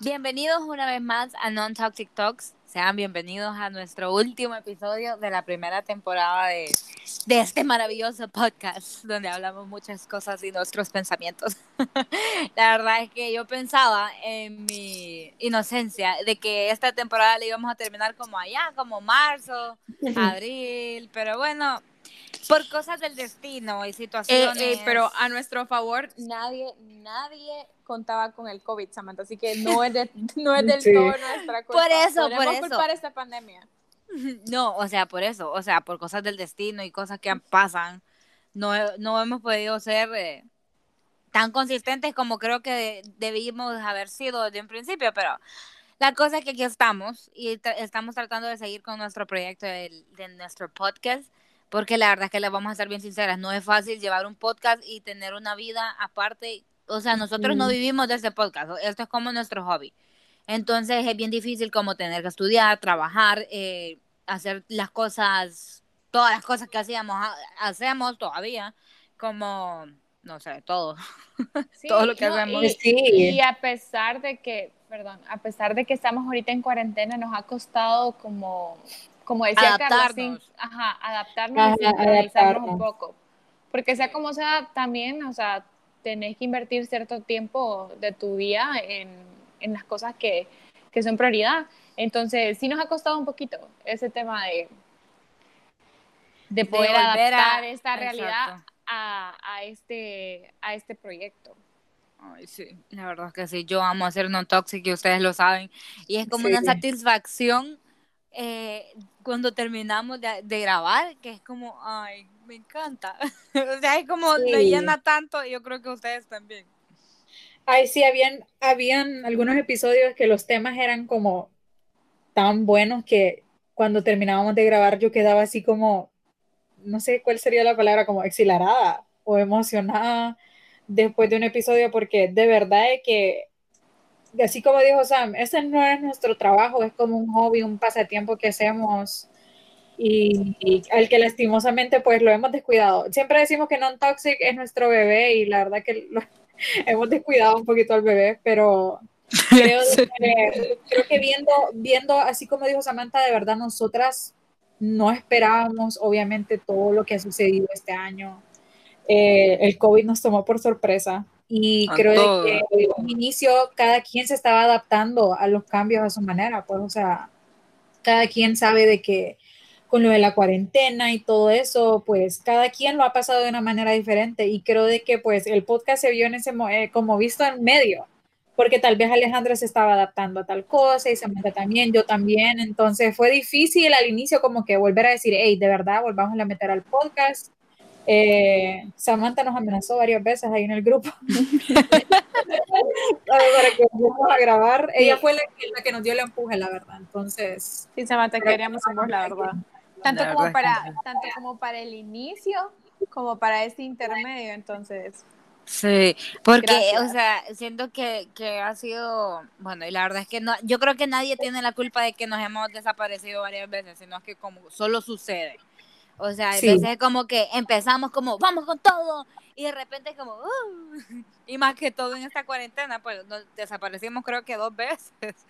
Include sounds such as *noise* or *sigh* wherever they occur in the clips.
Bienvenidos una vez más a Non Toxic Talks. Sean bienvenidos a nuestro último episodio de la primera temporada de, de este maravilloso podcast donde hablamos muchas cosas y nuestros pensamientos. *laughs* la verdad es que yo pensaba en mi inocencia de que esta temporada la íbamos a terminar como allá, como marzo, *laughs* abril, pero bueno, por cosas del destino y situaciones. Eh, eh, pero a nuestro favor, nadie, nadie contaba con el COVID, Samantha, así que no es, *laughs* no es del todo nuestra culpa. Por eso, Podemos por eso. culpar esta pandemia. *laughs* No, o sea, por eso, o sea, por cosas del destino y cosas que pasan, no, no hemos podido ser eh, tan consistentes como creo que debimos haber sido desde un principio, pero la cosa es que aquí estamos y estamos tratando de seguir con nuestro proyecto de, de nuestro podcast porque la verdad es que les vamos a ser bien sinceras, no es fácil llevar un podcast y tener una vida aparte, o sea, nosotros no vivimos de este podcast, esto es como nuestro hobby. Entonces es bien difícil como tener que estudiar, trabajar, eh, hacer las cosas, todas las cosas que hacíamos, hacemos todavía, como, no sé, todo, *laughs* Sí, todo lo que no, hacemos. Y, Sí. y a pesar de que, perdón, a pesar de que estamos ahorita en cuarentena, nos ha costado como, como decía Carlos, Adaptarnos. sin- ajá, adaptarnos Ajá, y sincronizarnos un adaptarnos. poco. Porque sea como sea, también, o sea, tenés que invertir cierto tiempo de tu día en, en las cosas que, que son prioridad. Entonces, sí nos ha costado un poquito ese tema de, de poder a- adaptar esta realidad a, a, este, a este proyecto. Ay, sí, la verdad es que sí, yo amo hacer non toxic y ustedes lo saben. Y es como una Sí. satisfacción eh, cuando terminamos de, de grabar, que es como, ay, me encanta. *laughs* o sea, es como, Sí. llena tanto yo creo que ustedes también. Ay, sí, habían, habían algunos episodios que los temas eran como tan buenos que cuando terminábamos de grabar yo quedaba así como, no sé cuál sería la palabra, como exhilarada o emocionada después de un episodio porque de verdad es que, así como dijo Sam, ese no es nuestro trabajo, es como un hobby, un pasatiempo que hacemos y, y al que lastimosamente pues lo hemos descuidado. Siempre decimos que Non Toxic es nuestro bebé y la verdad que lo, *laughs* hemos descuidado un poquito al bebé, pero *laughs* creo, de que, creo que viendo, viendo, así como dijo Samantha, de verdad nosotras no esperábamos obviamente todo lo que ha sucedido este año. Eh, el COVID nos tomó por sorpresa y creo que desde un inicio cada quien se estaba adaptando a los cambios a su manera, pues o sea, cada quien sabe de que con lo de la cuarentena y todo eso, pues cada quien lo ha pasado de una manera diferente y creo de que pues el podcast se vio en ese eh, como visto en medio, porque tal vez Alejandra se estaba adaptando a tal cosa y Samantha también, yo también, entonces fue difícil al inicio como que volver a decir, hey, de verdad, volvamos a meter al podcast. Eh, Samantha nos amenazó varias veces ahí en el grupo *laughs* para que volviéramos a grabar. Ella fue la que, la que nos dio el empuje, la verdad. Entonces, Sí, Samantha, queríamos en vos, la verdad. Tanto La como, verdad para, tanto como para el inicio, como para este intermedio, entonces. Sí, porque, Gracias. o sea, siento que, que ha sido, bueno, y la verdad es que no, yo creo que nadie tiene la culpa de que nos hemos desaparecido varias veces, sino que como solo sucede. O sea, a Sí. veces es como que empezamos como, vamos con todo, y de repente es como, "Uh", *laughs* y más que todo en esta cuarentena, pues nos desaparecimos creo que dos *laughs* veces.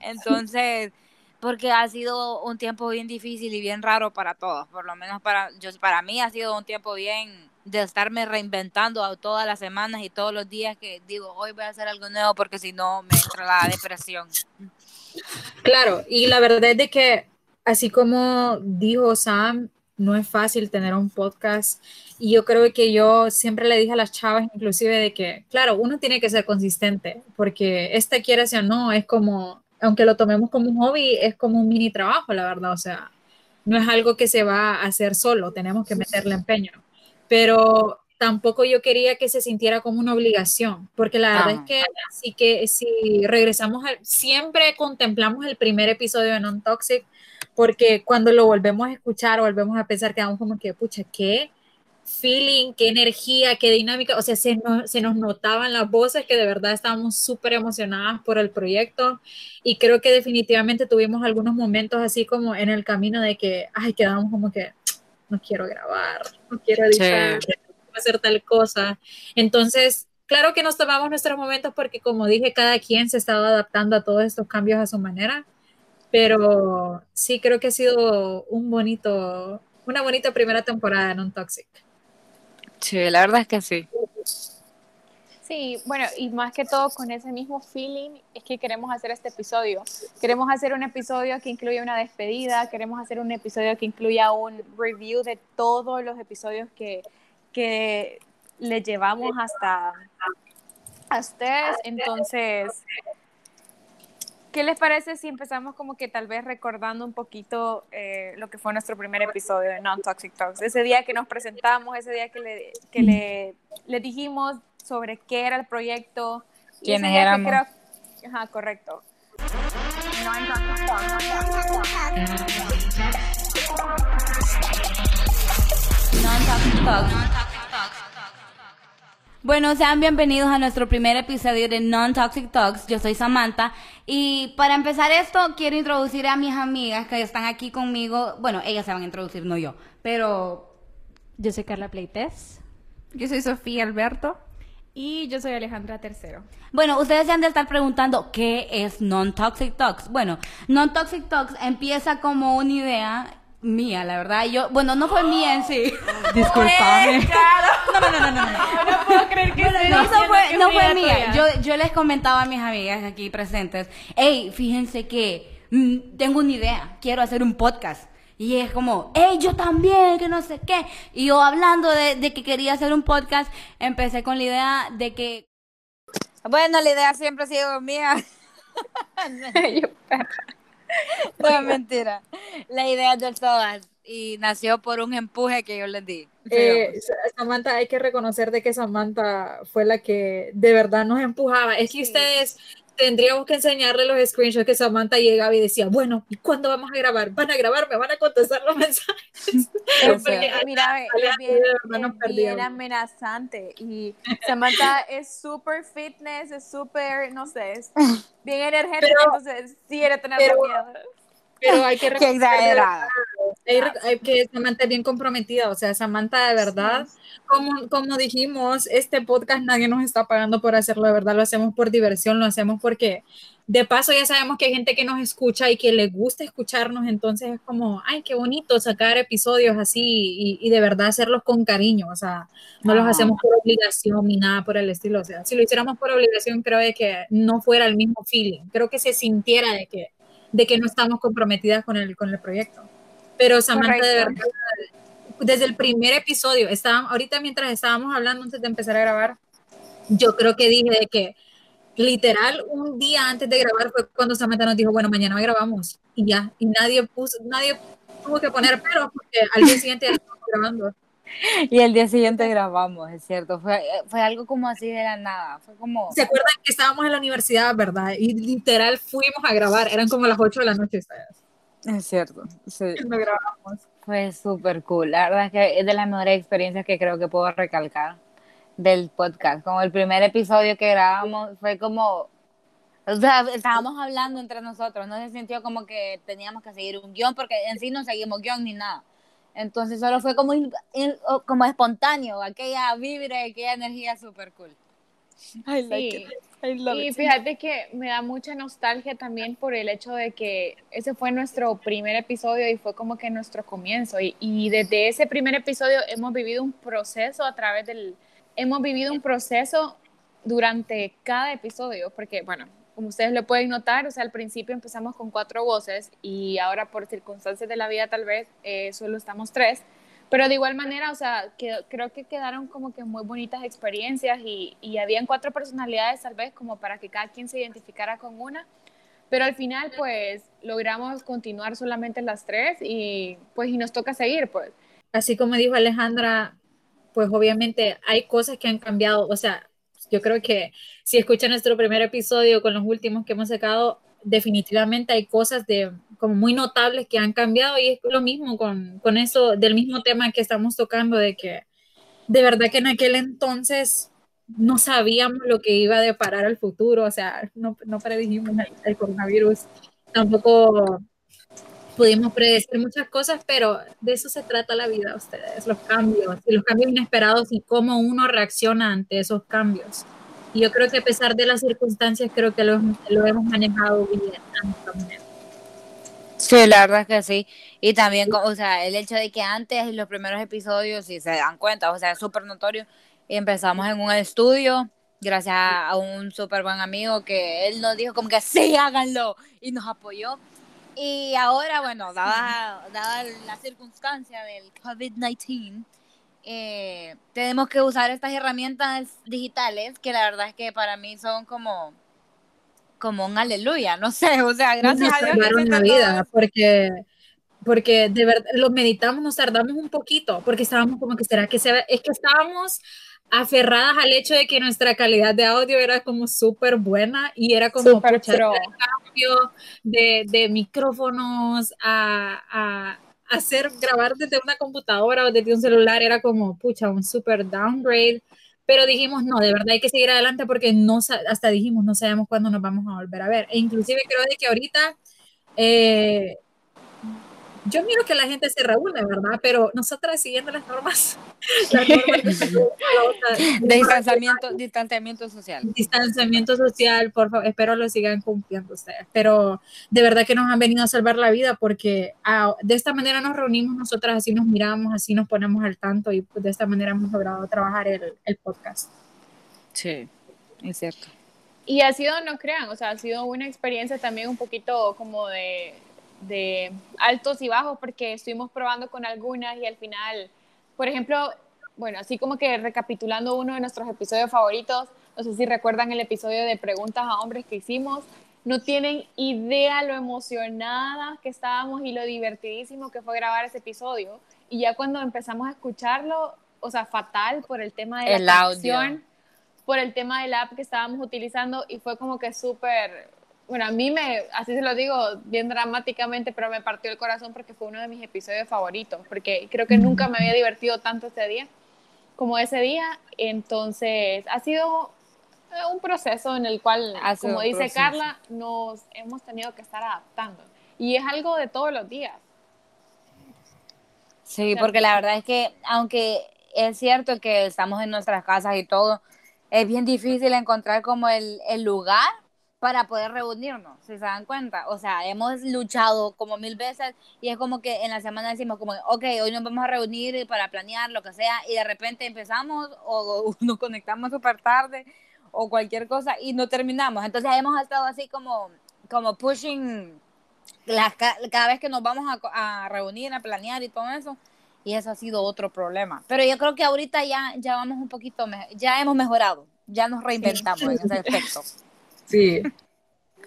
Entonces, porque ha sido un tiempo bien difícil y bien raro para todos, por lo menos para, yo, para mí ha sido un tiempo bien de estarme reinventando a todas las semanas y todos los días que digo, hoy voy a hacer algo nuevo porque si no me entra la depresión. Claro, y la verdad es de que, así como dijo Sam, no es fácil tener un podcast. Y yo creo que yo siempre le dije a las chavas, inclusive, de que, claro, uno tiene que ser consistente, porque esta quiera o no, es como, aunque lo tomemos como un hobby, es como un mini trabajo, la verdad. O sea, no es algo que se va a hacer solo, tenemos que meterle empeño. Pero tampoco yo quería que se sintiera como una obligación, porque la verdad Ajá. es que así que si regresamos, al, siempre contemplamos el primer episodio de Non Toxic, porque cuando lo volvemos a escuchar, volvemos a pensar, quedamos como que, pucha, qué feeling, qué energía, qué dinámica, o sea, se nos, se nos notaban las voces que de verdad estábamos súper emocionadas por el proyecto. Y creo que definitivamente tuvimos algunos momentos así como en el camino de que, ay, quedamos como que, no quiero grabar, no quiero editar, hacer tal cosa. Entonces, claro que nos tomamos nuestros momentos porque, como dije, cada quien se estaba adaptando a todos estos cambios a su manera, pero sí creo que ha sido un bonito, una bonita primera temporada de Non Toxic. Sí, la verdad es que sí. Sí, bueno, y más que todo con ese mismo feeling es que queremos hacer este episodio. Queremos hacer un episodio que incluya una despedida, queremos hacer un episodio que incluya un review de todos los episodios que, que le llevamos hasta a ustedes. Entonces, ¿qué les parece si empezamos como que tal vez recordando un poquito eh, lo que fue nuestro primer episodio de Non Toxic Talks? Ese día que nos presentamos, ese día que le, que le, le dijimos sobre qué era el proyecto. ¿Quiénes éramos? Creo... Ajá, correcto. Bueno, sean bienvenidos a nuestro primer episodio de Non-Toxic Talks. Yo soy Samantha y para empezar esto quiero introducir a mis amigas que están aquí conmigo. Bueno, ellas se van a introducir, no yo, pero... Yo soy Carla Pleites. Yo soy Sofía Alberto. Y yo soy Alejandra Tercero. Bueno, ustedes se han de estar preguntando qué es Non-Toxic Talks. Bueno, Non-Toxic Talks empieza como una idea mía, la verdad. Yo, bueno, no fue mía en sí. *gasps* Disculpame. *laughs* *laughs* No, no, no, no, no. No *laughs* puedo creer que no, fue, no fue mía. Yo, yo les comentaba a mis amigas aquí presentes, hey, fíjense que mm, tengo una idea, quiero hacer un podcast. Y es como, hey, yo también, que no sé qué. Y yo hablando de, que quería hacer un podcast, empecé con la idea de que... Bueno, la idea siempre ha sido mía. *laughs* no, mentira. La idea de todas. Y nació por un empuje que yo les di. Eh, Samantha, hay que reconocer de que Samantha fue la que de verdad nos empujaba. Es que ustedes tendríamos que enseñarle los screenshots que Samantha llegaba y decía, bueno, ¿y cuándo vamos a grabar? ¿Van a grabar? ¿Me van a contestar los *laughs* mensajes? *laughs* mira, *laughs* es bien, bien amenazante y Samantha es súper fitness, es súper, no sé, es bien energética, entonces sí quiere tener miedo pero hay que reconocer que Samantha es bien comprometida, o sea, Samantha de verdad, como, como dijimos, este podcast nadie nos está pagando por hacerlo, de verdad lo hacemos por diversión, lo hacemos porque de paso ya sabemos que hay gente que nos escucha y que le gusta escucharnos, entonces es como, ay, qué bonito sacar episodios así y, y de verdad hacerlos con cariño, o sea, no los hacemos por obligación ni nada por el estilo, o sea, si lo hiciéramos por obligación creo que no fuera el mismo feeling, creo que se sintiera de que de que no estamos comprometidas con el, con el proyecto. Pero Samantha, de verdad, desde el primer episodio, estábamos, ahorita mientras estábamos hablando antes de empezar a grabar, yo creo que dije de que literal un día antes de grabar fue cuando Samantha nos dijo, bueno, mañana grabamos y ya, y nadie puso, nadie tuvo que poner pero porque al día siguiente ya estábamos grabando. *laughs* Y el día siguiente grabamos, es cierto. Fue, fue algo como así de la nada. Fue como. ¿Se acuerdan que estábamos en la universidad, verdad? Y literal fuimos a grabar. Eran como las 8 de la noche. Es cierto. Sí. grabamos. Fue súper cool. La verdad es que es de las mejores experiencias que creo que puedo recalcar del podcast. Como el primer episodio que grabamos fue como. O sea, estábamos hablando entre nosotros. No se sintió como que teníamos que seguir un guion, porque en sí no seguimos guion ni nada entonces solo fue como, como espontáneo, aquella vibra, aquella energía súper cool. sí. Y fíjate que me da mucha nostalgia también por el hecho de que ese fue nuestro primer episodio y fue como que nuestro comienzo. Y, y desde ese primer episodio hemos vivido un proceso a través del... Hemos vivido un proceso durante cada episodio, porque bueno, como ustedes lo pueden notar, o sea, al principio empezamos con cuatro voces y ahora por circunstancias de la vida tal vez eh, solo estamos tres, pero de igual manera, o sea, creo que quedaron como que muy bonitas experiencias y, y habían cuatro personalidades tal vez como para que cada quien se identificara con una, pero al final pues logramos continuar solamente las tres y pues y nos toca seguir pues. Así como dijo Alejandra, pues obviamente hay cosas que han cambiado, o sea, yo creo que si escuchan nuestro primer episodio con los últimos que hemos sacado, definitivamente hay cosas de como muy notables que han cambiado y es lo mismo con, con eso del mismo tema que estamos tocando de que de verdad que en aquel entonces no sabíamos lo que iba a deparar el futuro, o sea, no, no predijimos el, coronavirus, tampoco pudimos predecir muchas cosas, pero de eso se trata la vida, ustedes, los cambios, y los cambios inesperados y cómo uno reacciona ante esos cambios. Y yo creo que a pesar de las circunstancias, creo que lo, lo hemos manejado bien. Sí, la verdad es que sí. Y también, o sea, el hecho de que antes, en los primeros episodios, si se dan cuenta, o sea, es súper notorio, empezamos en un estudio, gracias a un súper buen amigo que él nos dijo como que sí, háganlo, y nos apoyó. Y ahora, bueno, dada, dada la circunstancia del COVID-19, eh, tenemos que usar estas herramientas digitales que la verdad es que para mí son como como un aleluya, no sé, o sea, gracias a Dios. la vida, porque, porque de verdad lo meditamos, nos tardamos un poquito, porque estábamos como que será que se es que estábamos aferradas al hecho de que nuestra calidad de audio era como súper buena y era como super el cambio de, de micrófonos a, a, hacer grabar desde una computadora o desde un celular era como pucha un super downgrade. Pero dijimos no de verdad hay que seguir adelante porque no hasta dijimos no sabemos cuándo nos vamos a volver a ver. E inclusive creo de que ahorita eh, yo miro que la gente se reúne, ¿verdad? Pero nosotras siguiendo las normas, *laughs* de distanciamiento, distanciamiento social. Distanciamiento social, por favor, espero lo sigan cumpliendo ustedes. Pero de verdad que nos han venido a salvar la vida porque ah, de esta manera nos reunimos nosotras, así nos miramos, así nos ponemos al tanto y pues, de esta manera hemos logrado trabajar el, el podcast. Sí, es cierto. Y ha sido, no crean, o sea, ha sido una experiencia también un poquito como de de altos y bajos porque estuvimos probando con algunas y al final, por ejemplo, bueno, así como que recapitulando uno de nuestros episodios favoritos, no sé si recuerdan el episodio de preguntas a hombres que hicimos, no tienen idea lo emocionadas que estábamos y lo divertidísimo que fue grabar ese episodio. Y ya cuando empezamos a escucharlo, o sea, fatal por el tema de la canción, por el tema del app que estábamos utilizando y fue como que súper bueno, a mí me, así se lo digo bien dramáticamente, pero me partió el corazón porque fue uno de mis episodios favoritos, porque creo que nunca me había divertido tanto ese día como ese día. Entonces, ha sido eh, un proceso en el cual, como dice Carla, nos hemos tenido que estar adaptando. Y es algo de todos los días. Sí, porque la verdad es que, aunque es cierto que estamos en nuestras casas y todo, es bien difícil encontrar como el, el lugar para poder reunirnos, si se dan cuenta. O sea, hemos luchado como mil veces y es como que en la semana decimos como, ok, hoy nos vamos a reunir para planear lo que sea y de repente empezamos o, *laughs* nos conectamos súper tarde o cualquier cosa y no terminamos. Entonces hemos estado así como, como pushing cada vez que nos vamos a, a, reunir, a planear y todo eso. Y eso ha sido otro problema. Pero yo creo que ahorita ya, ya vamos un poquito, ya hemos mejorado, ya nos reinventamos en ese aspecto. *laughs* Sí.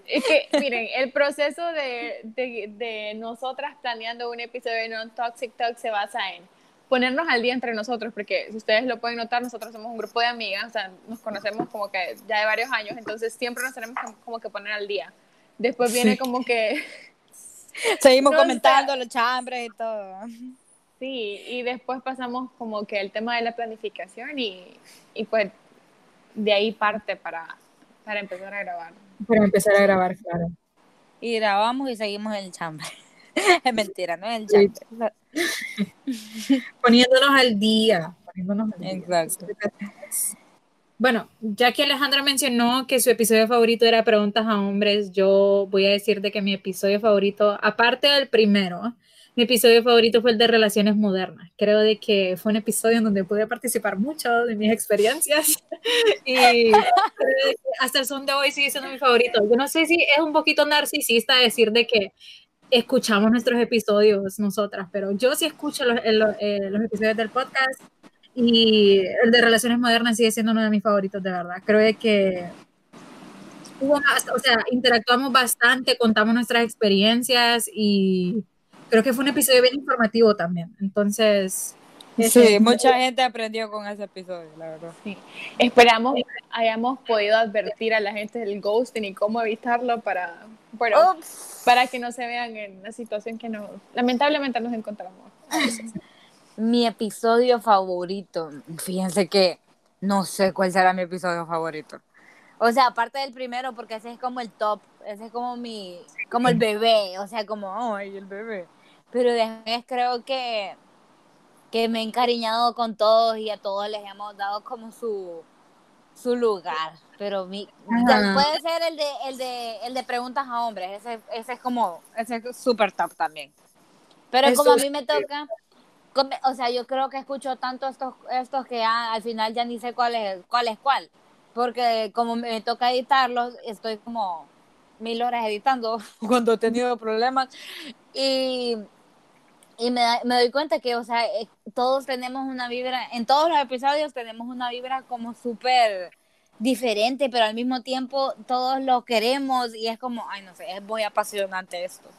Es que, miren, el proceso de, de, de nosotras planeando un episodio de Non-Toxic Talk se basa en ponernos al día entre nosotros, porque si ustedes lo pueden notar, nosotros somos un grupo de amigas, o sea, nos conocemos como que ya de varios años, entonces siempre nos tenemos como que poner al día. Después viene como que... Seguimos *laughs* comentando los chambres y todo. Sí, y después pasamos como que el tema de la planificación y, y pues de ahí parte para para empezar a grabar. Para empezar a grabar, claro. Y grabamos y seguimos en el chambre. *laughs* es mentira, ¿no? En el chambre. *laughs* poniéndonos al día. Poniéndonos al Exacto. Bueno, ya que Alejandra mencionó que su episodio favorito era Preguntas a Hombres, yo voy a decir de que mi episodio favorito, aparte del primero, mi episodio favorito fue el de Relaciones Modernas. Creo de que fue un episodio en donde pude participar mucho de mis experiencias *laughs* y hasta el son de hoy sigue siendo mi favorito. Yo no sé si es un poquito narcisista decir de que escuchamos nuestros episodios nosotras, pero yo sí escucho los, eh, los episodios del podcast y el de Relaciones Modernas sigue siendo uno de mis favoritos, de verdad. Creo que o sea, interactuamos bastante, contamos nuestras experiencias y creo que fue un episodio bien informativo también. Entonces, Sí, mucha gente aprendió con ese episodio, la verdad. Sí. Esperamos hayamos podido advertir a la gente del ghosting y cómo evitarlo para, bueno, para que no se vean en la situación que nos, lamentablemente nos encontramos. mi episodio favorito, fíjense que no sé cuál será mi episodio favorito. O sea, aparte del primero, porque ese es como el top ese es como mi, como el bebé, o sea, como, ay, el bebé. Pero después creo que, que me he encariñado con todos y a todos les hemos dado como su, su lugar. Pero mi, Ajá. puede ser el de, el de, el de preguntas a hombres, ese, ese es como, ese es súper top también. Pero Eso como a mí me toca, o sea, yo creo que escucho tanto estos, estos que ya al final ya ni sé cuál es cuál. Es cuál porque como me toca editarlos, estoy como mil horas editando *laughs* cuando he tenido problemas y, y me, da- me doy cuenta que, o sea, eh, todos tenemos una vibra, en todos los episodios tenemos una vibra como súper diferente, pero al mismo tiempo todos lo queremos y es como, ay, no sé, es muy apasionante esto.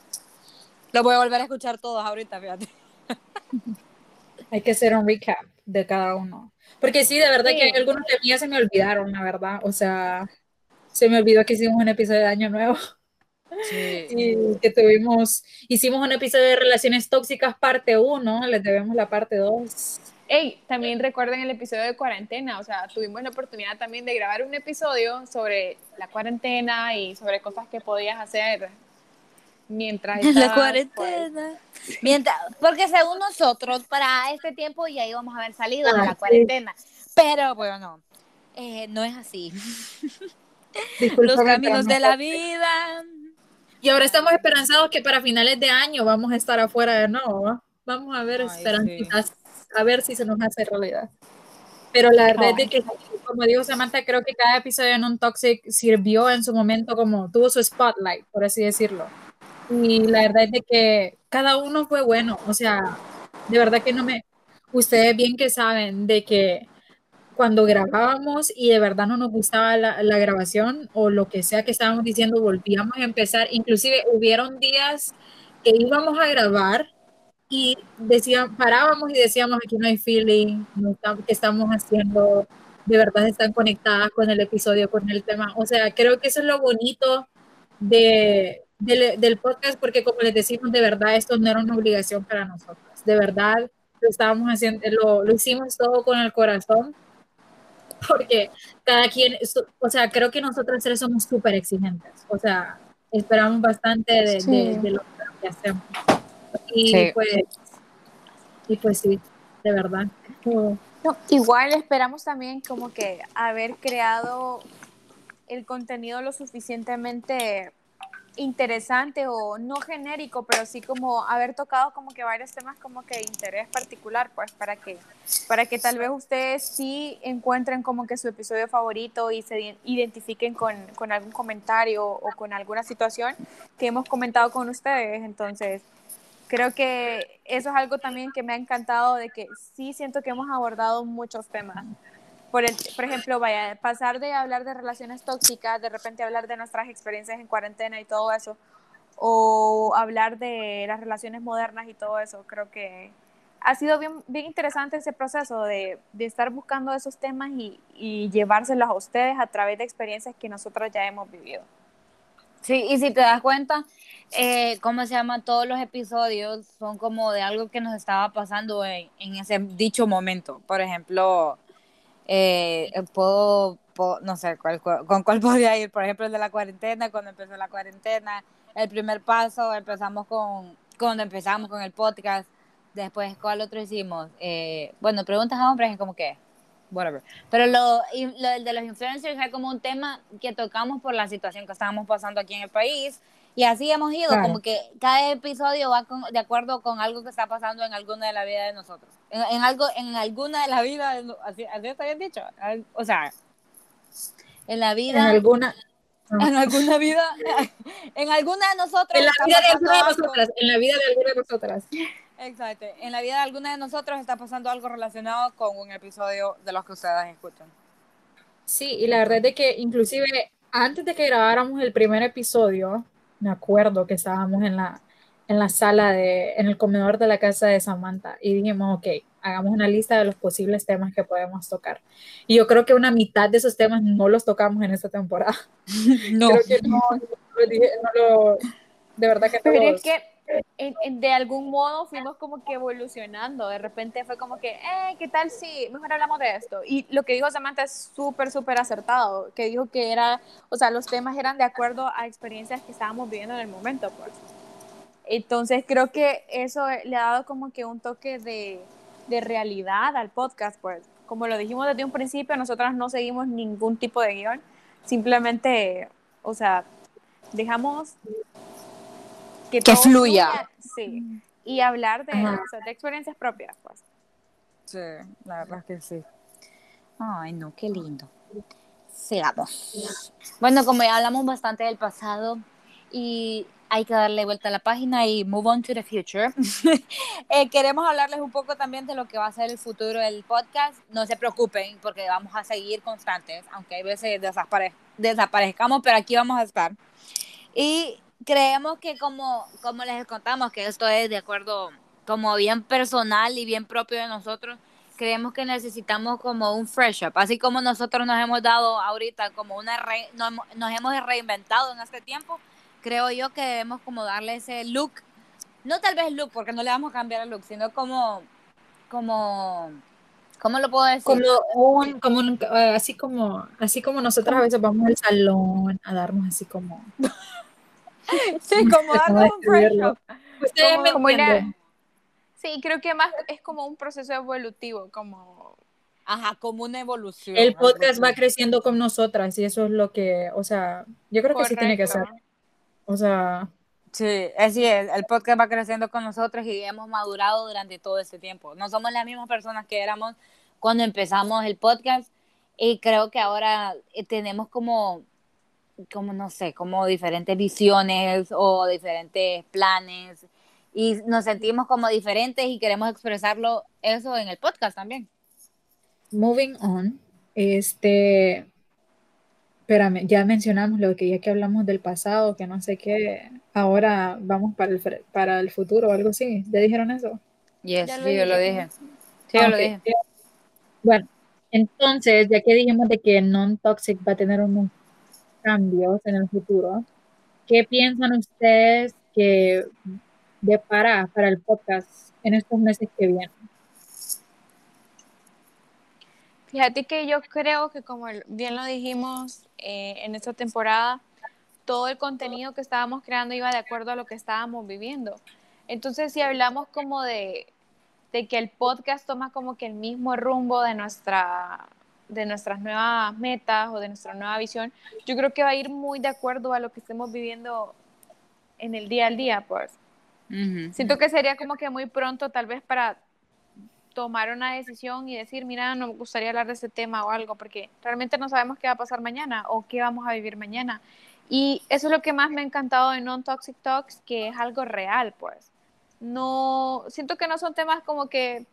Lo voy a volver a escuchar todos ahorita, fíjate. *laughs* Hay que hacer un recap de cada uno. Porque sí, de verdad Sí. que algunos a mí se me olvidaron, la verdad. O sea, se me olvidó que hicimos un episodio de Año Nuevo y que tuvimos, hicimos un episodio de Relaciones Tóxicas parte 1, les debemos la parte 2. Ey, también recuerden el episodio de cuarentena, o sea, tuvimos la oportunidad también de grabar un episodio sobre la cuarentena y sobre cosas que podías hacer mientras En *laughs* la pues, cuarentena. Mientras, porque según nosotros, para este tiempo ya íbamos a haber salido de Ah, la sí. cuarentena. Pero bueno, eh, no es así. Los caminos de la vida. Y ahora estamos esperanzados que para finales de año vamos a estar afuera de nuevo. ¿va? Vamos a ver, esperanzas, a ver si se nos hace realidad. Pero la verdad es Ay. que, como dijo Samantha, creo que cada episodio en un Toxic sirvió en su momento como, tuvo su spotlight, por así decirlo. Y la verdad es de que cada uno fue bueno. O sea, de verdad que no me... Ustedes bien que saben de que cuando grabábamos y de verdad no nos gustaba la, la grabación o lo que sea que estábamos diciendo, volvíamos a empezar. Inclusive hubieron días que íbamos a grabar y decían, parábamos y decíamos, aquí no hay feeling, no está- ¿qué estamos haciendo? De verdad están conectadas con el episodio, con el tema. O sea, creo que eso es lo bonito de, del, del podcast, porque como les decimos, de verdad esto no era una obligación para nosotros. De verdad lo estábamos haciendo, lo, lo hicimos todo con el corazón, *laughs* porque cada quien, o sea, creo que nosotros tres somos súper exigentes. O sea, esperamos bastante de, de- Sí. de lo que hacemos. Y Sí. pues, y pues sí, de verdad. No, igual esperamos también como que haber creado el contenido lo suficientemente interesante o no genérico, pero sí como haber tocado como que varios temas como que de interés particular, pues para que para que tal vez ustedes sí encuentren como que su episodio favorito y se iden- identifiquen con, con algún comentario o con alguna situación que hemos comentado con ustedes. Entonces, creo que eso es algo también que me ha encantado de que sí siento que hemos abordado muchos temas. Por, el, por ejemplo, vaya, pasar de hablar de relaciones tóxicas, de repente hablar de nuestras experiencias en cuarentena y todo eso, o hablar de las relaciones modernas y todo eso, creo que ha sido bien, bien interesante ese proceso de, de estar buscando esos temas y, y llevárselos a ustedes a través de experiencias que nosotros ya hemos vivido. Sí, y si te das cuenta, eh, ¿cómo se llama? Todos los episodios son como de algo que nos estaba pasando en, en ese dicho momento. Por ejemplo, eh, puedo, puedo- no sé cuál, cuál- con cuál *laughs* podría ir. Por ejemplo, el de la cuarentena, cuando empezó la cuarentena. El primer paso, empezamos con, cuando empezamos con el podcast. Después, ¿cuál otro hicimos? Eh, bueno, preguntas a hombres es como que, whatever. Pero lo, lo de los influencers es como un tema que tocamos por la situación que estábamos pasando aquí en el país. Y así hemos ido, Claro. como que cada episodio va con- de acuerdo con algo que está pasando en alguna de la vida de nosotros. En, en algo, en alguna de la vida, así, así está bien dicho. Al- O sea, en la En vida, alguna, en alguna vida, *laughs* en alguna de nosotros. en la vida de alguna de nosotras, en la vida de alguna de nosotras. Exacto. En la vida de alguna de nosotros está pasando algo relacionado con un episodio de los que ustedes escuchan. Sí, y la verdad es de que inclusive antes de que grabáramos el primer episodio, me acuerdo que estábamos en la, en la sala de, en el comedor de la casa de Samantha y dijimos, ok, hagamos una lista de los posibles temas que podemos tocar. Y yo creo que una mitad de esos temas no los tocamos en esta temporada. *laughs* No. Creo que no, no lo dije- no lo- de verdad que no Pero los- es que en- en- de algún modo fuimos como que evolucionando. De repente fue como que, eh, ¿qué tal si mejor hablamos de esto? Y lo que dijo Samantha es súper, súper acertado, que dijo que era, o sea, los temas eran de acuerdo a experiencias que estábamos viviendo en el momento, pues. Entonces creo que eso le ha dado como que un toque de, de realidad al podcast, pues. Como lo dijimos desde un principio, nosotras no seguimos ningún tipo de guion, simplemente, o sea, dejamos que, fluya. Sí. Y hablar de, experiencias propias, pues. Sí, la verdad es que sí. Ay, no, qué lindo. Sigamos. Bueno, como ya hablamos bastante del pasado y hay que darle vuelta a la página y move on to the future, *laughs* eh, queremos hablarles un poco también de lo que va a ser el futuro del podcast. No se preocupen porque vamos a seguir constantes, aunque hay veces desapare- desaparezcamos, pero aquí vamos a estar. Y creemos que como, como les contamos, que esto es de acuerdo, como bien personal y bien propio de nosotros, creemos que necesitamos como un fresh up, así como nosotros nos hemos dado ahorita como una re- nos, nos hemos reinventado en este tiempo, creo yo que debemos como darle ese look, no tal vez look, porque no le vamos a cambiar el look, sino como, como, ¿cómo lo puedo decir? Como un, como un- eh, así como, así como nosotros a veces vamos al salón a darnos así como. *laughs* sí, como ¿Cómo darle un up. Ustedes Como- me entienden. Sí, creo que más es como un proceso evolutivo, como Ajá, como una evolución. El podcast va creciendo con nosotras y eso es lo que, o sea, yo creo que sí tiene que ser. correcto. O sea, Sí, así es. El podcast va creciendo con nosotros y hemos madurado durante todo este tiempo. No somos las mismas personas que éramos cuando empezamos el podcast y creo que ahora eh, tenemos como, como no sé, como diferentes visiones o diferentes planes y nos sentimos como diferentes y queremos expresarlo eso en el podcast también. moving on, este, espérame, ya mencionamos lo que ya que hablamos del pasado, que no sé qué, ahora vamos para el, para el futuro o algo así. ¿Ya dijeron eso? Yes, Ya lo sí, yo lo dije. Sí, yo lo dije. Bueno, entonces, ya que dijimos de que non-toxic va a tener unos cambios en el futuro, ¿qué piensan ustedes que depara para el podcast en estos meses que vienen? Fíjate que yo creo que como bien lo dijimos eh, en esta temporada, todo el contenido que estábamos creando iba de acuerdo a lo que estábamos viviendo. Entonces, si hablamos como de, de que el podcast toma como que el mismo rumbo de, nuestra, de nuestras nuevas metas o de nuestra nueva visión, yo creo que va a ir muy de acuerdo a lo que estemos viviendo en el día al día, pues. Siento que sería como que muy pronto tal vez para tomar una decisión y decir, mira, no me gustaría hablar de ese tema o algo, porque realmente no sabemos qué va a pasar mañana o qué vamos a vivir mañana. Y eso es lo que más me ha encantado de Non-Toxic Talks, que es algo real, pues. No, siento que no son temas como que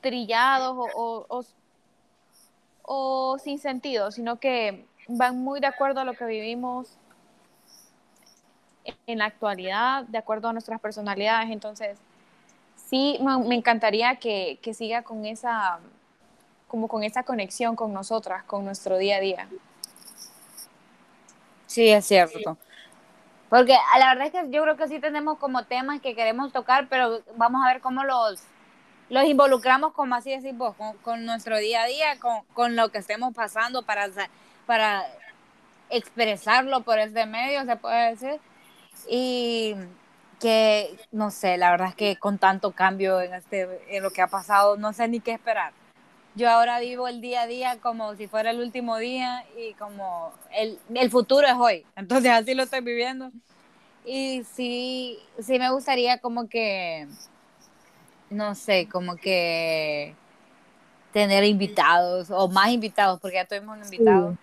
trillados o, o, o- o sin sentido, sino que van muy de acuerdo a lo que vivimos en la actualidad, de acuerdo a nuestras personalidades. Entonces, sí, me, me encantaría que, que siga con esa, como con esa conexión con nosotras, con nuestro día a día. Sí, es cierto. Porque a la verdad es que yo creo que sí tenemos como temas que queremos tocar, pero vamos a ver cómo los, los involucramos, como así decís vos, con, con nuestro día a día, con, con lo que estemos pasando para, para expresarlo por este medio, se puede decir. Y que, no sé, la verdad es que con tanto cambio en, este, en lo que ha pasado, no sé ni qué esperar. Yo ahora vivo el día a día como si fuera el último día y como el, el futuro es hoy. Entonces así lo estoy viviendo. Y sí, sí me gustaría como que, no sé, como que tener invitados o más invitados, porque ya tuvimos un invitado.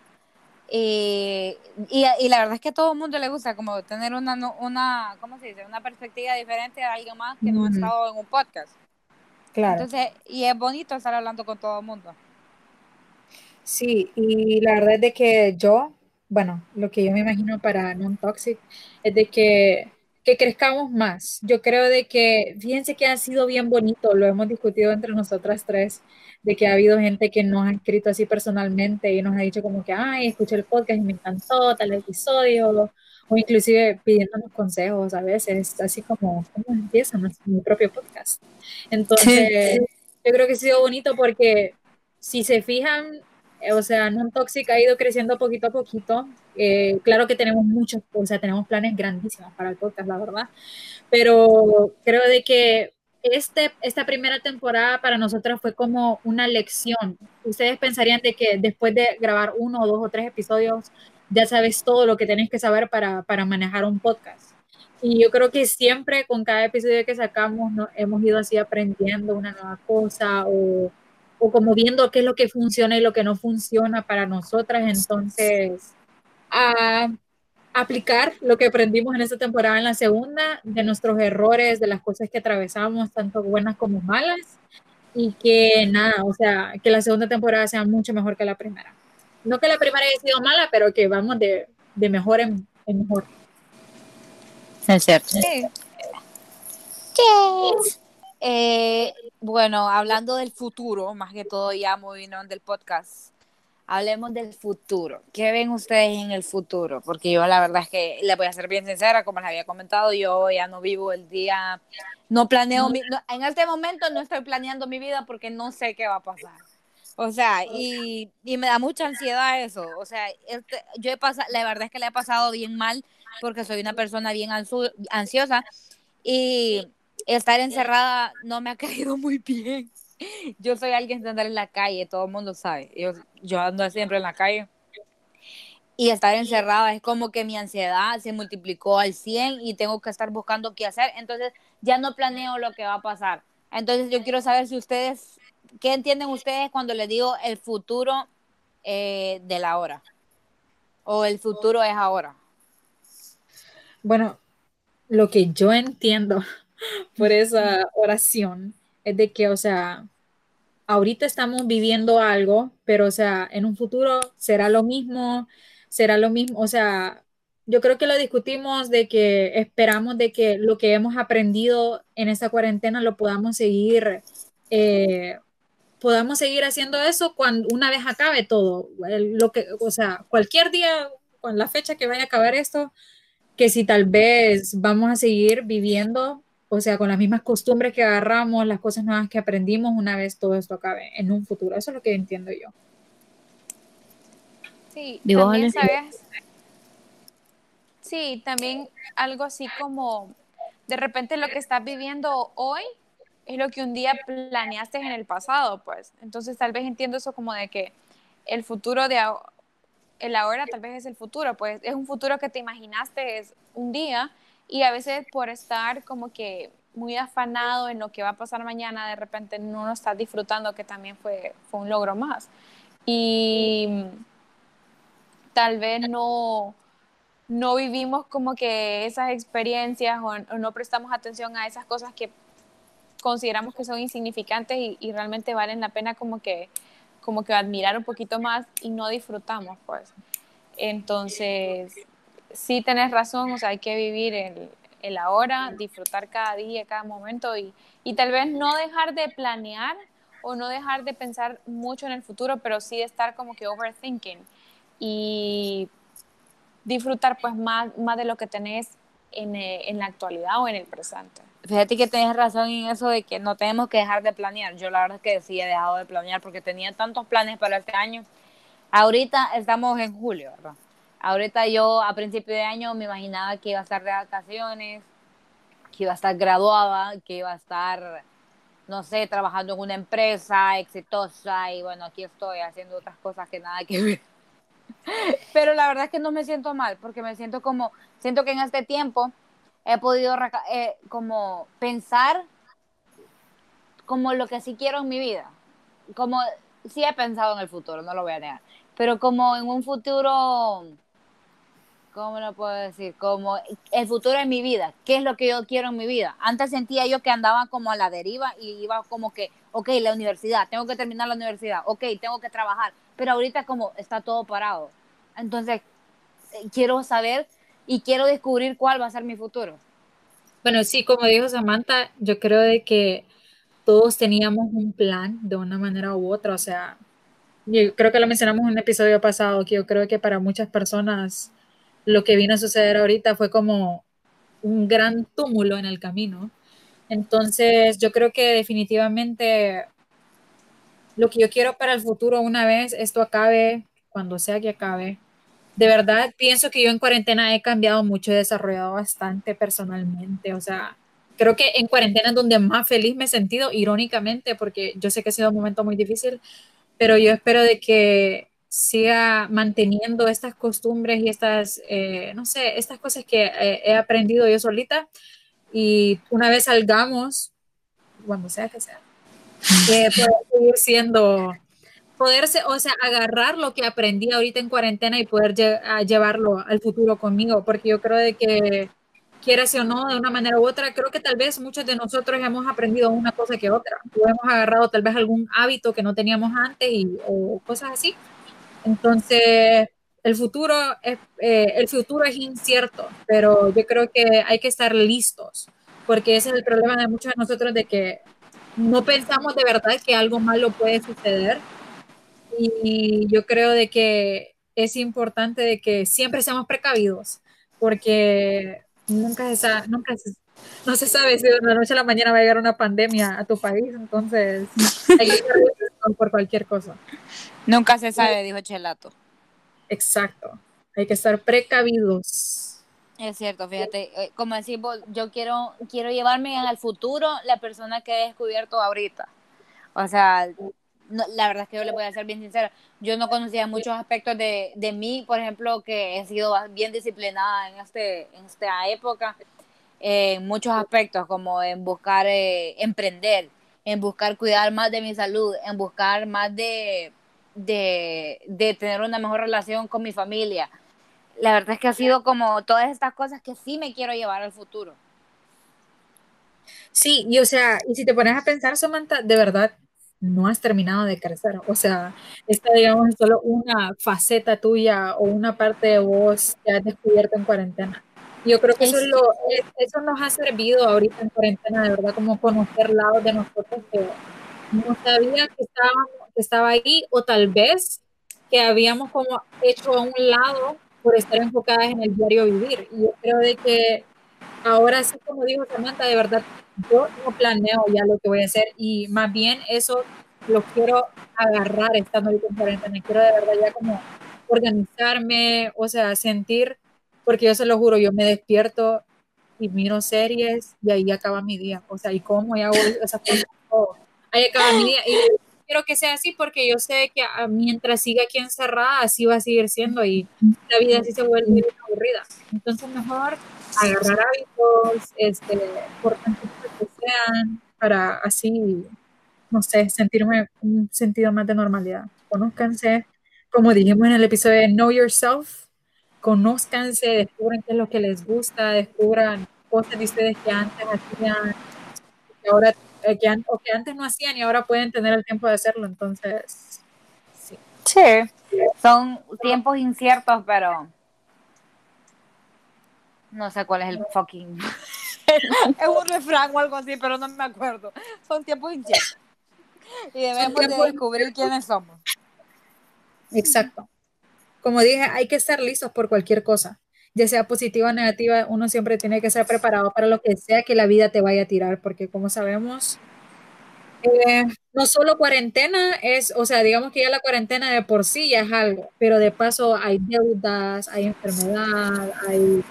Y, y, y la verdad es que a todo el mundo le gusta como tener una, no- una ¿cómo se dice? Una perspectiva diferente de alguien más que no ha estado en un podcast. Claro. Entonces, y es bonito estar hablando con todo el mundo. Sí, y la verdad es de que yo, bueno, lo que yo me imagino para non-toxic es de que, que crezcamos más. Yo creo de que, fíjense que ha sido bien bonito, lo hemos discutido entre nosotras tres, de que ha habido gente que nos ha escrito así personalmente y nos ha dicho como que, ay, escuché el podcast y me encantó tal episodio, o inclusive pidiéndonos consejos a veces, así como, ¿cómo empieza mi propio podcast? Entonces, yo creo que ha sido bonito porque si se fijan, eh, o sea, Non Toxic ha ido creciendo poquito a poquito. Eh, claro que tenemos muchos, o sea, tenemos planes grandísimos para el podcast, la verdad, pero creo de que este, esta primera temporada para nosotros fue como una lección. Ustedes pensarían de que después de grabar uno o dos o tres episodios, ya sabes todo lo que tenés que saber para, para manejar un podcast. Y yo creo que siempre con cada episodio que sacamos no, hemos ido así aprendiendo una nueva cosa o, o, como viendo qué es lo que funciona y lo que no funciona para nosotras. Entonces, a, aplicar lo que aprendimos en esta temporada en la segunda, de nuestros errores, de las cosas que atravesamos, tanto buenas como malas, y que nada, o sea, que la segunda temporada sea mucho mejor que la primera. No que la primera haya sido mala, pero que vamos de, de mejor en, mejor. Es cierto. Sí. Eh, bueno, hablando del futuro, más que todo ya moviendo del podcast, hablemos del futuro. ¿Qué ven ustedes en el futuro? Porque yo la verdad es que le voy a ser bien sincera, como les había comentado, yo ya no vivo el día, no planeo, mi, en este momento no estoy planeando mi vida porque no sé qué va a pasar. O sea, y, y me da mucha ansiedad eso. O sea, este, yo he pasado, la verdad es que le he pasado bien mal porque soy una persona bien ansiosa y estar encerrada no me ha *laughs* caído muy bien *laughs* yo soy alguien de andar en la calle, todo el mundo sabe. Yo, yo ando siempre en la calle. Y estar encerrada es como que mi ansiedad se multiplicó al 100 y tengo que estar buscando qué hacer. Entonces ya no planeo lo que va a pasar. Entonces yo quiero saber si ustedes, ¿qué entienden ustedes cuando les digo el futuro eh, de la hora? O el futuro es ahora. Bueno, lo que yo entiendo *laughs* por esa oración es de que, o sea, ahorita estamos viviendo algo, pero, o sea, en un futuro será lo mismo, será lo mismo, o sea, yo creo que lo discutimos de que esperamos de que lo que hemos aprendido en esta cuarentena lo podamos seguir, eh, podamos seguir haciendo eso cuando una vez acabe todo, lo que, o sea, cualquier día, con la fecha que vaya a acabar esto, que si tal vez vamos a seguir viviendo o sea, con las mismas costumbres que agarramos, las cosas nuevas que aprendimos una vez todo esto acabe en un futuro. Eso es lo que entiendo yo. Sí, también sabes. Sí, también algo así como de repente lo que estás viviendo hoy es lo que un día planeaste en el pasado, pues. Entonces tal vez entiendo eso como de que el futuro de el ahora tal vez es el futuro, pues es un futuro que te imaginaste es un día y a veces por estar como que muy afanado en lo que va a pasar mañana, de repente no lo estás disfrutando, que también fue, fue un logro más. Y tal vez no, no vivimos como que esas experiencias o, no prestamos atención a esas cosas que consideramos que son insignificantes y, y, realmente valen la pena como que, como que admirar un poquito más y no disfrutamos, pues. Entonces, sí tenés razón, o sea, hay que vivir el, el ahora, disfrutar cada día, cada momento y, y, tal vez no dejar de planear o no dejar de pensar mucho en el futuro, pero sí estar como que overthinking y disfrutar pues más, más de lo que tenés en, eh, en la actualidad o en el presente. Fíjate que tenés razón en eso de que no tenemos que dejar de planear. Yo la verdad es que sí he dejado de planear porque tenía tantos planes para este año. Ahorita estamos en julio, ¿verdad? Ahorita yo a principio de año me imaginaba que iba a estar de vacaciones, que iba a estar graduada, que iba a estar, no sé, trabajando en una empresa exitosa y bueno, aquí estoy haciendo otras cosas que nada que ver. *laughs* Pero la verdad es que no me siento mal porque me siento como, siento que en este tiempo he podido eh, como pensar como lo que sí quiero en mi vida. Como sí he pensado en el futuro, no lo voy a negar, pero como en un futuro ¿cómo lo puedo decir? Como el futuro de mi vida, ¿qué es lo que yo quiero en mi vida? Antes sentía yo que andaba como a la deriva y iba como que, ok, la universidad, tengo que terminar la universidad, ok, tengo que trabajar, pero ahorita como está todo parado. Entonces, eh, quiero saber y quiero descubrir cuál va a ser mi futuro. Bueno, sí, como dijo Samantha, yo creo de que todos teníamos un plan de una manera u otra, o sea, yo creo que lo mencionamos en un episodio pasado, que yo creo que para muchas personas lo que vino a suceder ahorita fue como un gran túmulo en el camino. Entonces, yo creo que definitivamente lo que yo quiero para el futuro, una vez esto acabe, cuando sea que acabe, de verdad pienso que yo en cuarentena he cambiado mucho, he desarrollado bastante personalmente. O sea, creo que en cuarentena es donde más feliz me he sentido, irónicamente, porque yo sé que ha sido un momento muy difícil, pero yo espero de que siga manteniendo estas costumbres y estas, eh, no sé, estas cosas que eh, he aprendido yo solita. Y una vez salgamos, cuando sea que sea, *laughs* que pueda seguir siendo, poderse, o sea, agarrar lo que aprendí ahorita en cuarentena y poder llevarlo al futuro conmigo, porque yo creo de que quieras o no, de una manera u otra, creo que tal vez muchos de nosotros hemos aprendido una cosa que otra, o hemos agarrado tal vez algún hábito que no teníamos antes y, o cosas así. Entonces, el futuro, es, eh, el futuro es incierto, pero yo creo que hay que estar listos, porque ese es el problema de muchos de nosotros, de que no pensamos de verdad que algo malo puede suceder. Y yo creo de que es importante de que siempre seamos precavidos, porque nunca se sabe, nunca no se sabe si de la noche a la mañana va a llegar una pandemia a tu país, entonces *laughs* hay que estar por cualquier cosa. Nunca se sabe, dijo Chelato. Exacto, hay que estar precavidos. Es cierto, fíjate, eh, como decimos, yo quiero, quiero llevarme al futuro la persona que he descubierto ahorita. O sea, la verdad es que yo le voy a ser bien sincera, yo no conocía muchos aspectos de, de mí, por ejemplo, que he sido bien disciplinada en, este, en esta época, en muchos aspectos, como en buscar eh, emprender, en buscar cuidar más de mi salud, en buscar más de, de, de tener una mejor relación con mi familia. La verdad es que ha sido como todas estas cosas que sí me quiero llevar al futuro. Sí, y o sea, y si te pones a pensar, Samantha, de verdad, no has terminado de crecer. O sea, esta, digamos, es solo una faceta tuya o una parte de vos que has descubierto en cuarentena. Yo creo que eso, es lo, eso nos ha servido ahorita en cuarentena, de verdad, como conocer lados de nosotros que no sabía que, que estaba ahí o tal vez que habíamos como hecho a un lado por estar enfocadas en el diario vivir. Y yo creo de que ahora sí, como dijo Samantha, de verdad, yo no planeo ya lo que voy a hacer y más bien eso lo quiero agarrar estando ahí en cuarentena. Quiero de verdad ya como organizarme, o sea, sentir, porque yo se lo juro, yo me despierto y miro series y ahí acaba mi día. O sea, y cómo y hago esas cosas, ahí acaba mi día. Y quiero que sea así porque yo sé que ah, mientras siga aquí encerrada, así va a seguir siendo y la vida así se vuelve aburrida. Entonces, mejor agarrar hábitos, este, por tanto que sean, para así, no sé, sentirme un sentido más de normalidad. Conózcanse, como dijimos en el episodio de Know Yourself, conózcanse, descubran qué es lo que les gusta, descubran cosas de ustedes que antes hacían, que ahora, eh, que, o que antes no hacían y ahora pueden tener el tiempo de hacerlo. Entonces, sí. Sí, son tiempos inciertos, pero no sé cuál es el fucking. *laughs* es un refrán o algo así, pero no me acuerdo. Son tiempos inciertos. Y debemos de descubrir quiénes somos. Exacto. Como dije, hay que estar listos por cualquier cosa. Ya sea positiva o negativa, uno siempre tiene que estar preparado para lo que sea que la vida te vaya a tirar, porque como sabemos, eh, no solo cuarentena es, o sea, digamos que ya la cuarentena de por sí ya es algo, pero de paso hay deudas, hay enfermedad, hay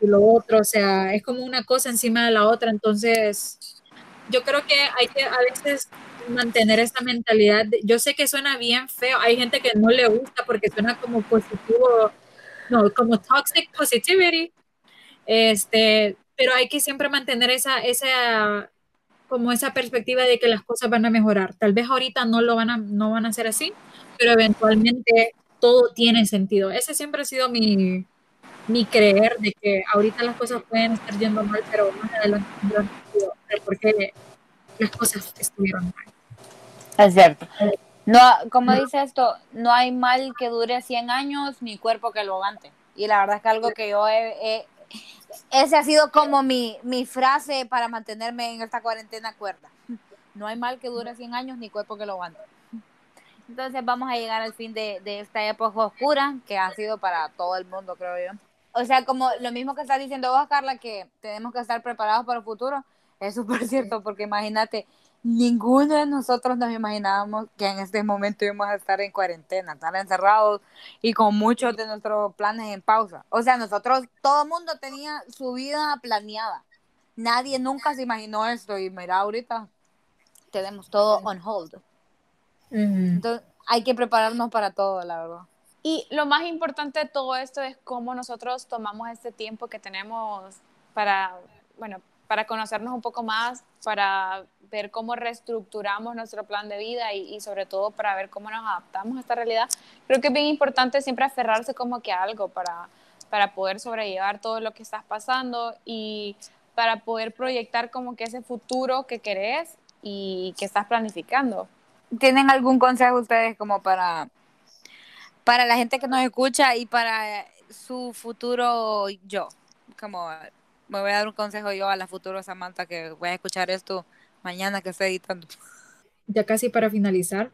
lo otro, o sea, es como una cosa encima de la otra, entonces yo creo que hay que a veces mantener esta mentalidad, yo sé que suena bien feo, hay gente que no le gusta porque suena como positivo, no, como toxic positivity, este, pero hay que siempre mantener esa, esa, como esa perspectiva de que las cosas van a mejorar. Tal vez ahorita no lo van a, no van a ser así, pero eventualmente todo tiene sentido. Ese siempre ha sido mi, ni creer de que ahorita las cosas pueden estar yendo mal, pero más adelante porque las cosas estuvieron mal. Es cierto. No, como dice esto, no hay mal que dure 100 años ni cuerpo que lo aguante. Y la verdad es que algo que yo he, ese ha sido como mi, mi frase para mantenerme en esta cuarentena cuerda. No hay mal que dure 100 años ni cuerpo que lo aguante. Entonces vamos a llegar al fin de, de esta época oscura que ha sido para todo el mundo, creo yo. O sea, como lo mismo que estás diciendo vos, Carla, que tenemos que estar preparados para el futuro, es súper cierto, porque imagínate, ninguno de nosotros nos imaginábamos que en este momento íbamos a estar en cuarentena, estar encerrados y con muchos de nuestros planes en pausa. O sea, nosotros, todo el mundo tenía su vida planeada. Nadie nunca se imaginó esto y mira, ahorita tenemos todo on hold. Entonces, hay que prepararnos para todo, la verdad. Y lo más importante de todo esto es cómo nosotros tomamos este tiempo que tenemos para, bueno, para conocernos un poco más, para ver cómo reestructuramos nuestro plan de vida y, y sobre todo para ver cómo nos adaptamos a esta realidad. Creo que es bien importante siempre aferrarse como que a algo para, para poder sobrellevar todo lo que estás pasando y para poder proyectar como que ese futuro que querés y que estás planificando. ¿Tienen algún consejo ustedes como para, para la gente que nos escucha y para su futuro yo? Como me voy a dar un consejo yo a la futuro Samantha que voy a escuchar esto mañana que estoy editando. Ya casi para finalizar,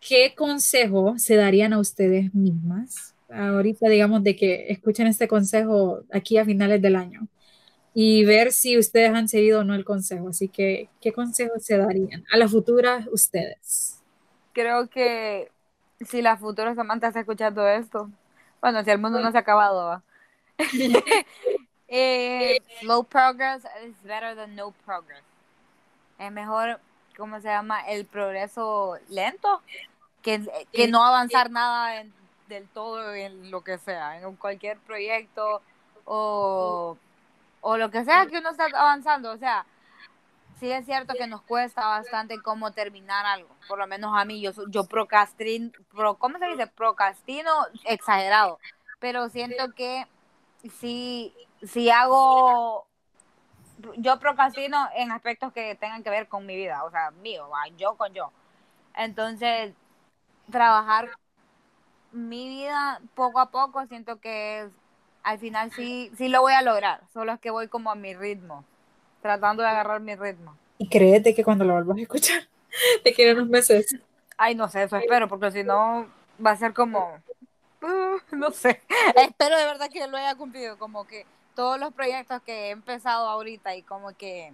¿qué consejo se darían a ustedes mismas? Ahorita digamos de que escuchen este consejo aquí a finales del año y ver si ustedes han seguido o no el consejo. Así que, ¿qué consejo se darían a las futuras ustedes? Creo que si la futura Samantha está escuchando esto, bueno, si el mundo no se ha acabado, ¿va? *laughs* eh, slow progress is better than no progress. Es mejor, ¿cómo se llama? El progreso lento que, que no avanzar nada en- del todo en lo que sea, en cualquier proyecto o, o lo que sea que uno está avanzando. O sea, sí es cierto que nos cuesta bastante cómo terminar algo. Por lo menos a mí, yo, yo procrastino, pro, ¿cómo se dice? Procrastino exagerado. Pero siento que si, si hago, yo procrastino en aspectos que tengan que ver con mi vida, o sea, mío, va, yo con yo. Entonces, trabajar mi vida poco a poco, siento que es- al final sí, sí lo voy a lograr, solo es que voy como a mi ritmo, tratando de agarrar mi ritmo. Y créete que cuando lo vuelvas a escuchar, *laughs* te quiero unos meses. Ay, no sé, eso espero, porque si no va a ser como, uh, no sé, *laughs* espero de verdad que lo haya cumplido, como que todos los proyectos que he empezado ahorita y como que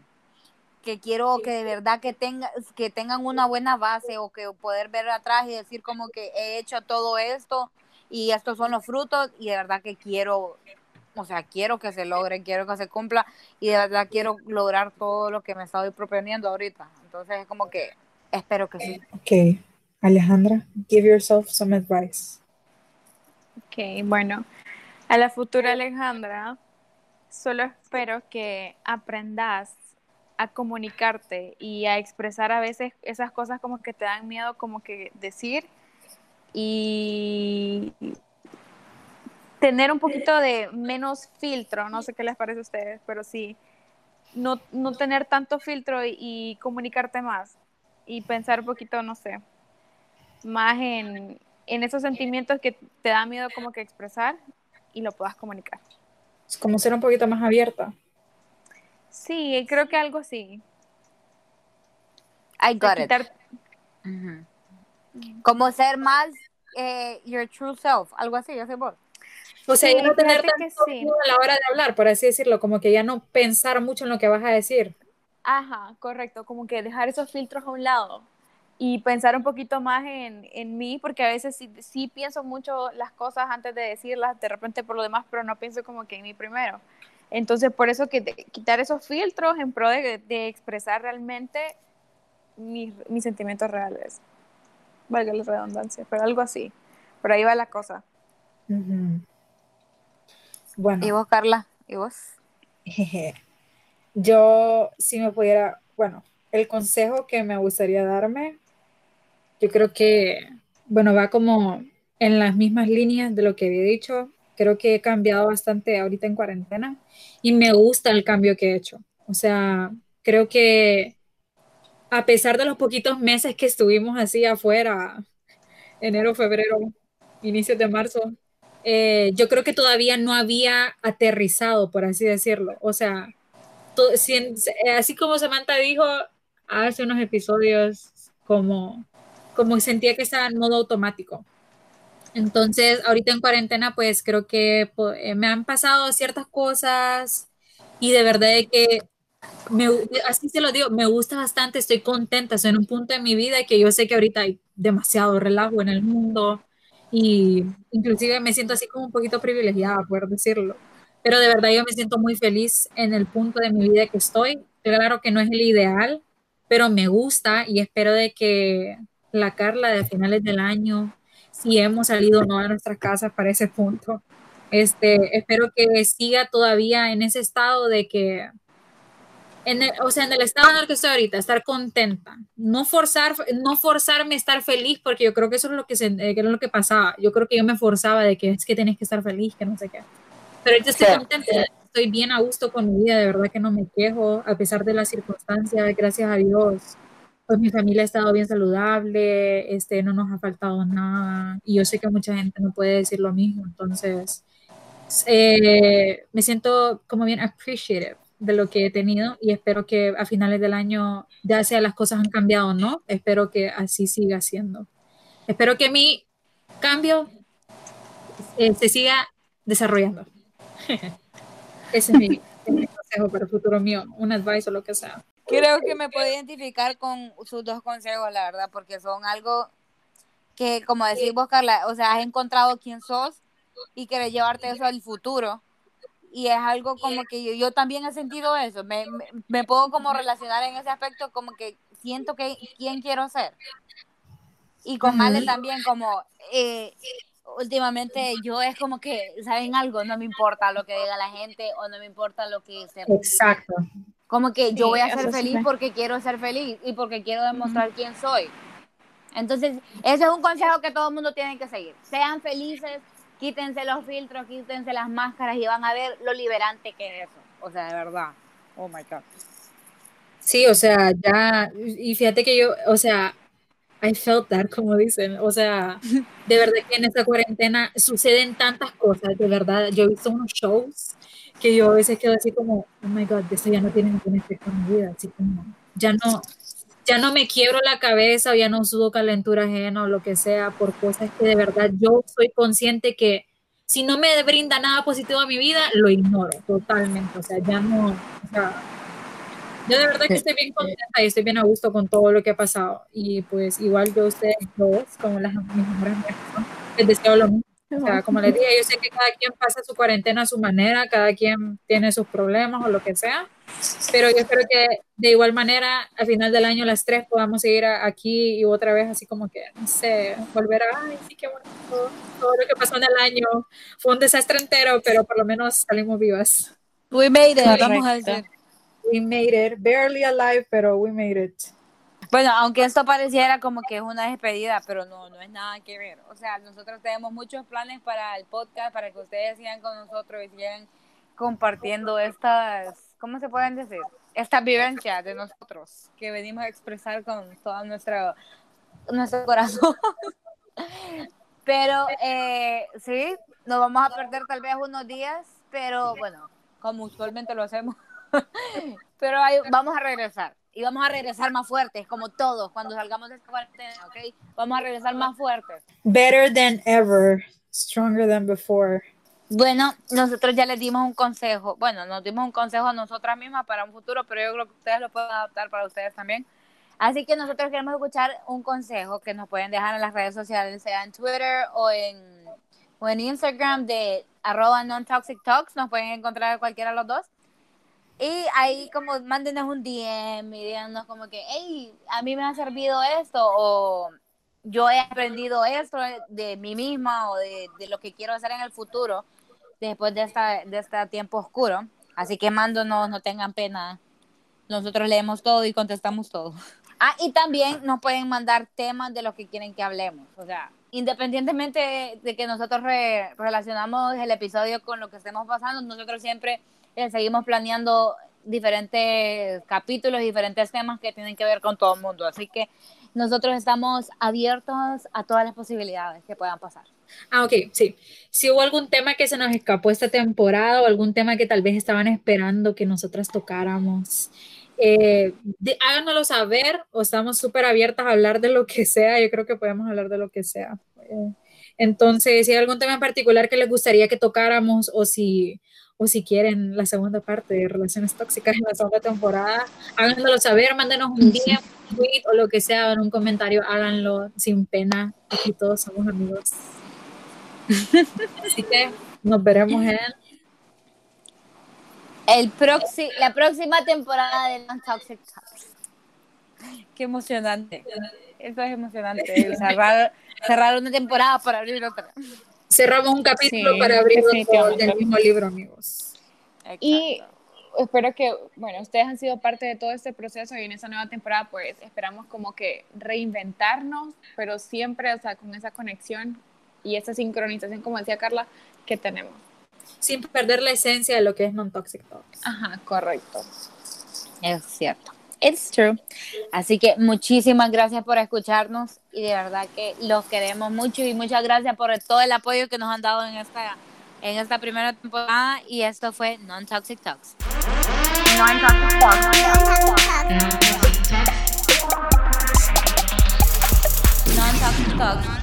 que quiero que de verdad que tenga que tengan una buena base o que poder ver atrás y decir como que he hecho todo esto y estos son los frutos y de verdad que quiero o sea quiero que se logre quiero que se cumpla y de verdad quiero lograr todo lo que me estoy proponiendo ahorita. Entonces es como que espero que sí. Ok, Alejandra, give yourself some advice. Ok, bueno, a la futura Alejandra, solo espero que aprendas a comunicarte y a expresar a veces esas cosas como que te dan miedo como que decir y tener un poquito de menos filtro, no sé qué les parece a ustedes, pero sí, no, no tener tanto filtro y, comunicarte más y pensar un poquito, no sé, más en, en esos sentimientos que te da miedo como que expresar y lo puedas comunicar. Es como ser un poquito más abierta. Sí, creo que algo así. I De got it quitar- como ser más eh, your true self algo así yo sé vos O sea, Sí, ya no tener tanto sí. a la hora de hablar, por así decirlo, como que ya no pensar mucho en lo que vas a decir. Ajá, correcto, como que dejar esos filtros a un lado y pensar un poquito más en, en mí, porque a veces sí, sí pienso mucho las cosas antes de decirlas, de repente por lo demás, pero no pienso como que en mí primero. Entonces, por eso que de- quitar esos filtros en pro de, de expresar realmente mis, mis sentimientos reales. Valga la redundancia, pero algo así. Por ahí va la cosa. Ujú. Bueno. y vos Carla y vos Jeje. *laughs* Yo, si me pudiera, bueno, el consejo que me gustaría darme, yo creo que, bueno, va como en las mismas líneas de lo que había dicho. Creo que he cambiado bastante ahorita en cuarentena y me gusta el cambio que he hecho. O sea, creo que a pesar de los poquitos meses que estuvimos así afuera, enero, febrero, inicios de marzo, eh, yo creo que todavía no había aterrizado, por así decirlo. O sea, si- eh, así como Samantha dijo hace unos episodios, como como sentía que estaba en modo automático. Entonces, ahorita en cuarentena, pues creo que eh, me han pasado ciertas cosas y de verdad que me, así se lo digo, me gusta bastante, estoy contenta, estoy en un punto de mi vida que yo sé que ahorita hay demasiado relajo en el mundo y inclusive me siento así como un poquito privilegiada, poder decirlo. Pero de verdad yo me siento muy feliz en el punto de mi vida que estoy. Claro que no es el ideal, pero me gusta y espero de que la Carla de finales del año, si hemos salido o no de nuestras casas para ese punto, este, espero que siga todavía en ese estado de que en el, o sea, en el estado en el que estoy ahorita, estar contenta, no forzar, no forzarme a estar feliz, porque yo creo que eso es lo que, se, eh, que era lo que pasaba. Yo creo que yo me forzaba de que es que tienes que estar feliz, que no sé qué. Pero ahorita estoy Sí. contenta, estoy bien a gusto con mi vida, de verdad que no me quejo, a pesar de las circunstancias, gracias a Dios. Pues mi familia ha estado bien saludable, este, no nos ha faltado nada, y yo sé que mucha gente no puede decir lo mismo, entonces eh, me siento como bien appreciative de lo que he tenido y espero que a finales del año, ya sea las cosas han cambiado no, espero que así siga siendo. Espero que mi cambio eh, se siga desarrollando. *laughs* Ese es mi, es mi consejo para el futuro mío, un advice o lo que sea. Creo que me puedo identificar con sus dos consejos, la verdad, porque son algo que, como decís vos, Carla, o sea, has encontrado quién sos y querés llevarte eso al futuro. Y es algo como que yo, yo también he sentido eso. Me, me, me puedo como relacionar en ese aspecto, como que siento que quién quiero ser. Y con. Ale también, como eh, últimamente yo es como que, ¿saben algo? No me importa lo que diga la gente o no me importa lo que se Exacto. Como que yo Sí, voy a ser feliz me- porque quiero ser feliz y porque quiero demostrar quién soy. Entonces, ese es un consejo que todo el mundo tiene que seguir. Sean felices, quítense los filtros, quítense las máscaras y van a ver lo liberante que es eso. O sea, de verdad. Oh my God. Sí, o sea, ya, y fíjate que yo, o sea, I felt that, como dicen, o sea, *laughs* de verdad que en esta cuarentena suceden tantas cosas, de verdad, yo he visto unos shows que yo a veces quedo así como, oh my God, esto ya no tiene ningún efecto en mi vida, así como, ya no, ya no me quiebro la cabeza o ya no sudo calentura ajena o lo que sea por cosas que de verdad yo soy consciente que si no me brinda nada positivo a mi vida, lo ignoro totalmente, o sea, ya no, o sea, yo de verdad que estoy bien contenta y estoy bien a gusto con todo lo que ha pasado. Y pues igual yo a ustedes dos, como las mis mejores les deseo lo mismo. O sea, como les dije, yo sé que cada quien pasa su cuarentena a su manera, cada quien tiene sus problemas o lo que sea, pero yo espero que de igual manera al final del año las tres podamos seguir a- aquí y otra vez así como que, no sé, volver a, ay, sí, qué bueno, todo, todo lo que pasó en el año fue un desastre entero, pero por lo menos salimos vivas. We made it, Correcto. vamos a decir. We made it, barely alive, pero we made it. Bueno, aunque esto pareciera como que es una despedida, pero no, no es nada que ver. O sea, nosotros tenemos muchos planes para el podcast, para que ustedes sigan con nosotros y sigan compartiendo estas, ¿cómo se pueden decir? Estas vivencias de nosotros que venimos a expresar con todo nuestro, nuestro corazón. *laughs* Pero eh, sí, nos vamos a perder tal vez unos días, pero bueno, como usualmente lo hacemos. *laughs* pero ahí vamos a regresar. Y vamos a regresar más fuertes, como todos, cuando salgamos de esta cuarentena, ¿ok? Vamos a regresar más fuertes. Better than ever, stronger than before. Bueno, nosotros ya les dimos un consejo. Bueno, nos dimos un consejo a nosotras mismas para un futuro, pero yo creo que ustedes lo pueden adaptar para ustedes también. Así que nosotros queremos escuchar un consejo que nos pueden dejar en las redes sociales, sea en Twitter o en, o en Instagram de arroba non-toxic talks. Nos pueden encontrar cualquiera de los dos. Y ahí como mándenos un DM y como que, hey, a mí me ha servido esto o yo he aprendido esto de mí misma o de, de lo que quiero hacer en el futuro después de, esta, de este tiempo oscuro. Así que mándonos, no tengan pena. Nosotros leemos todo y contestamos todo. *laughs* Ah, y también nos pueden mandar temas de lo que quieren que hablemos. O sea, independientemente de que nosotros re- relacionamos el episodio con lo que estemos pasando, nosotros siempre eh, seguimos planeando diferentes capítulos, diferentes temas que tienen que ver con todo el mundo. Así que nosotros estamos abiertos a todas las posibilidades que puedan pasar. Ah, ok, sí. Si hubo algún tema que se nos escapó esta temporada o algún tema que tal vez estaban esperando que nosotras tocáramos, eh, háganoslo saber o estamos súper abiertas a hablar de lo que sea. Yo creo que podemos hablar de lo que sea. Eh, entonces, si hay algún tema en particular que les gustaría que tocáramos o si, o si quieren la segunda parte de Relaciones Tóxicas en la segunda temporada, háganoslo saber, mándenos un DM, un tweet o lo que sea, en un comentario, háganlo sin pena. Aquí todos somos amigos. Así que nos veremos en El proxi la próxima temporada de Non Toxic Talks. Qué emocionante. Eso es emocionante. Cerrar, cerrar una temporada para abrir otra. Cerramos un capítulo Sí, para abrir otro del mismo libro, amigos. Y Exacto. espero que, bueno, ustedes han sido parte de todo este proceso y en esta nueva temporada pues esperamos como que reinventarnos, pero siempre, o sea, con esa conexión y esa sincronización, como decía Carla, que tenemos. Sin perder la esencia de lo que es non-toxic talks. Ajá, correcto. Es cierto. It's true. Así que muchísimas gracias por escucharnos y de verdad que los queremos mucho y muchas gracias por todo el apoyo que nos han dado en esta en esta primera temporada y esto fue Non Toxic Talks. Non Toxic Talks. Non Toxic Talks.